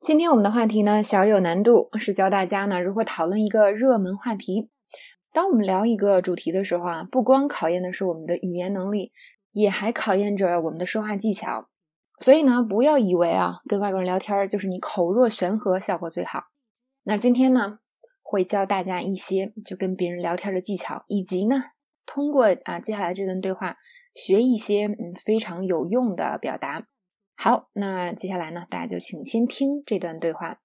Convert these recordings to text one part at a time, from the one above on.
今天我们的话题呢小有难度，是教大家呢如何讨论一个热门话题。当我们聊一个主题的时候啊，不光考验的是我们的语言能力，也还考验着我们的说话技巧。所以呢，不要以为啊跟外国人聊天就是你口若悬河效果最好。那今天呢会教大家一些就跟别人聊天的技巧，以及呢通过啊接下来这段对话学一些嗯非常有用的表达。好，那接下来呢，大家就请先听这段对话。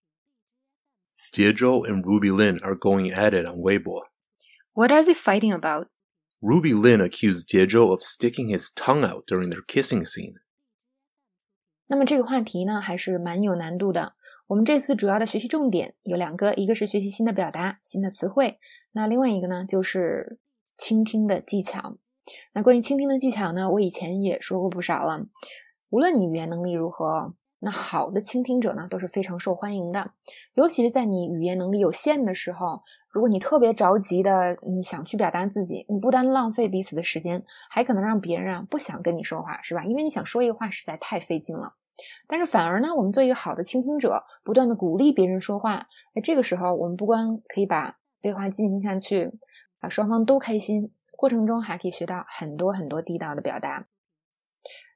Jie Zhou and Ruby Lin are going at it on Weibo. What are they fighting about? Ruby Lin accused Jie Zhou of sticking his tongue out during their kissing scene. 那么这个话题呢，还是蛮有难度的。我们这次主要的学习重点有两个，一个是学习新的表达、新的词汇，那另外一个呢，就是倾听的技巧。那关于倾听的技巧呢，我以前也说过不少了。无论你语言能力如何，那好的倾听者呢都是非常受欢迎的。尤其是在你语言能力有限的时候，如果你特别着急的，你想去表达自己，你不单浪费彼此的时间，还可能让别人啊不想跟你说话，是吧？因为你想说一个话实在太费劲了。但是反而呢，我们做一个好的倾听者，不断的鼓励别人说话，那这个时候我们不光可以把对话进行下去，啊，双方都开心，过程中还可以学到很多很多地道的表达。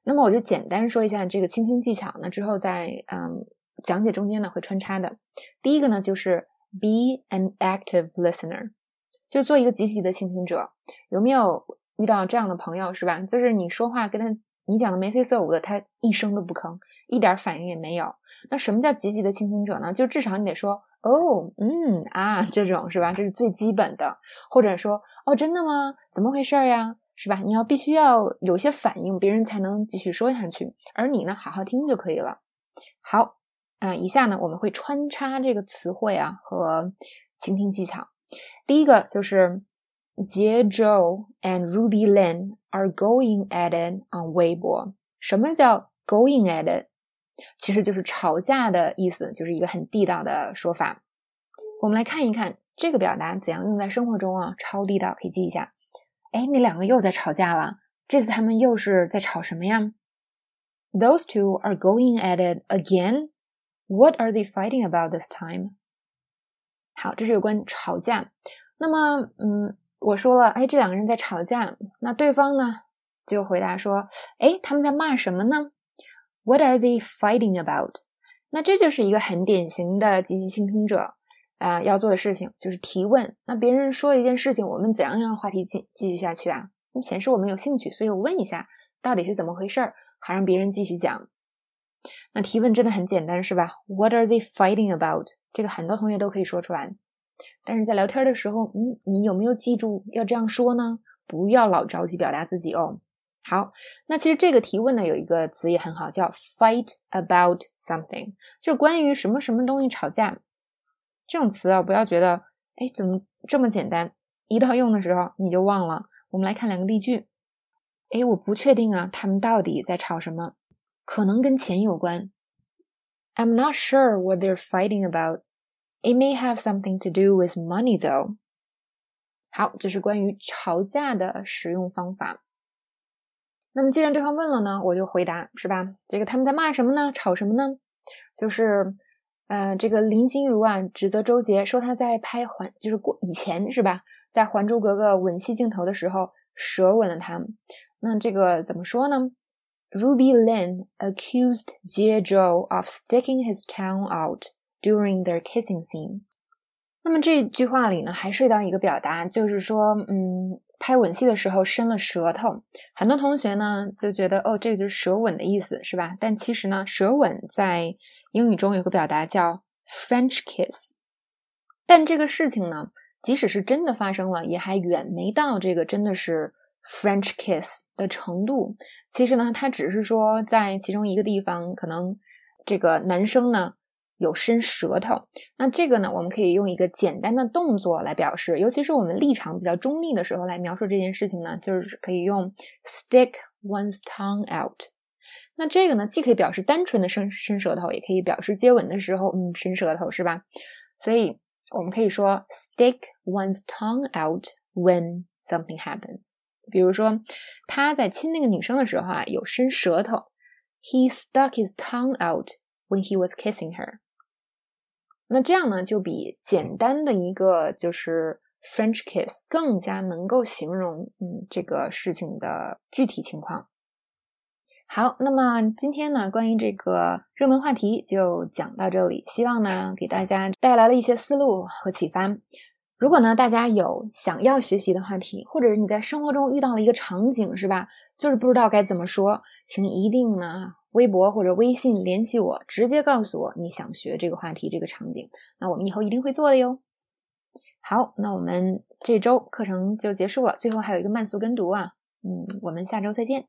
那么我就简单说一下这个倾听技巧，呢之后在嗯讲解中间呢会穿插的。第一个呢就是 be an active listener，就做一个积极的倾听者。有没有遇到这样的朋友是吧？就是你说话跟他你讲的眉飞色舞的，他一声都不吭，一点反应也没有。那什么叫积极的倾听者呢？就至少你得说哦，嗯啊这种是吧？这是最基本的，或者说哦真的吗？怎么回事呀？是吧？你要必须要有些反应，别人才能继续说下去。而你呢，好好听就可以了。好，啊，以下呢我们会穿插这个词汇啊和倾听技巧。第一个就是 Jie Zhou and Ruby Lin are going at it on Weibo。什么叫 going at it？其实就是吵架的意思，就是一个很地道的说法。我们来看一看这个表达怎样用在生活中啊，超地道，可以记一下。哎，那两个又在吵架了。这次他们又是在吵什么呀？Those two are going at it again. What are they fighting about this time? 好，这是有关吵架。那么，嗯，我说了，哎，这两个人在吵架。那对方呢，就回答说，哎，他们在骂什么呢？What are they fighting about? 那这就是一个很典型的积极倾听者。啊，要做的事情就是提问。那别人说了一件事情，我们怎样让话题继继续下去啊？显示我们有兴趣，所以我问一下，到底是怎么回事儿，还让别人继续讲。那提问真的很简单，是吧？What are they fighting about？这个很多同学都可以说出来。但是在聊天的时候，嗯，你有没有记住要这样说呢？不要老着急表达自己哦。好，那其实这个提问呢，有一个词也很好，叫 fight about something，就是关于什么什么东西吵架。这种词啊，不要觉得，哎，怎么这么简单？一到用的时候你就忘了。我们来看两个例句。哎，我不确定啊，他们到底在吵什么？可能跟钱有关。I'm not sure what they're fighting about. It may have something to do with money, though. 好，这是关于吵架的使用方法。那么既然对方问了呢，我就回答，是吧？这个他们在骂什么呢？吵什么呢？就是。呃，这个林心如啊，指责周杰说他在拍《还》，就是过以前是吧，在《还珠格格》吻戏镜头的时候舌吻了他。那这个怎么说呢？Ruby Lin accused Jie Zhou of sticking his tongue out during their kissing scene。那么这句话里呢，还涉及到一个表达，就是说，嗯，拍吻戏的时候伸了舌头。很多同学呢就觉得，哦，这个就是舌吻的意思，是吧？但其实呢，舌吻在英语中有个表达叫 French kiss，但这个事情呢，即使是真的发生了，也还远没到这个真的是 French kiss 的程度。其实呢，它只是说在其中一个地方，可能这个男生呢有伸舌头。那这个呢，我们可以用一个简单的动作来表示，尤其是我们立场比较中立的时候来描述这件事情呢，就是可以用 stick one's tongue out。那这个呢，既可以表示单纯的伸伸舌头，也可以表示接吻的时候，嗯，伸舌头，是吧？所以我们可以说 stick one's tongue out when something happens。比如说他在亲那个女生的时候啊，有伸舌头，he stuck his tongue out when he was kissing her。那这样呢，就比简单的一个就是 French kiss 更加能够形容嗯这个事情的具体情况。好，那么今天呢，关于这个热门话题就讲到这里，希望呢给大家带来了一些思路和启发。如果呢大家有想要学习的话题，或者是你在生活中遇到了一个场景，是吧？就是不知道该怎么说，请一定呢微博或者微信联系我，直接告诉我你想学这个话题、这个场景，那我们以后一定会做的哟。好，那我们这周课程就结束了，最后还有一个慢速跟读啊，嗯，我们下周再见。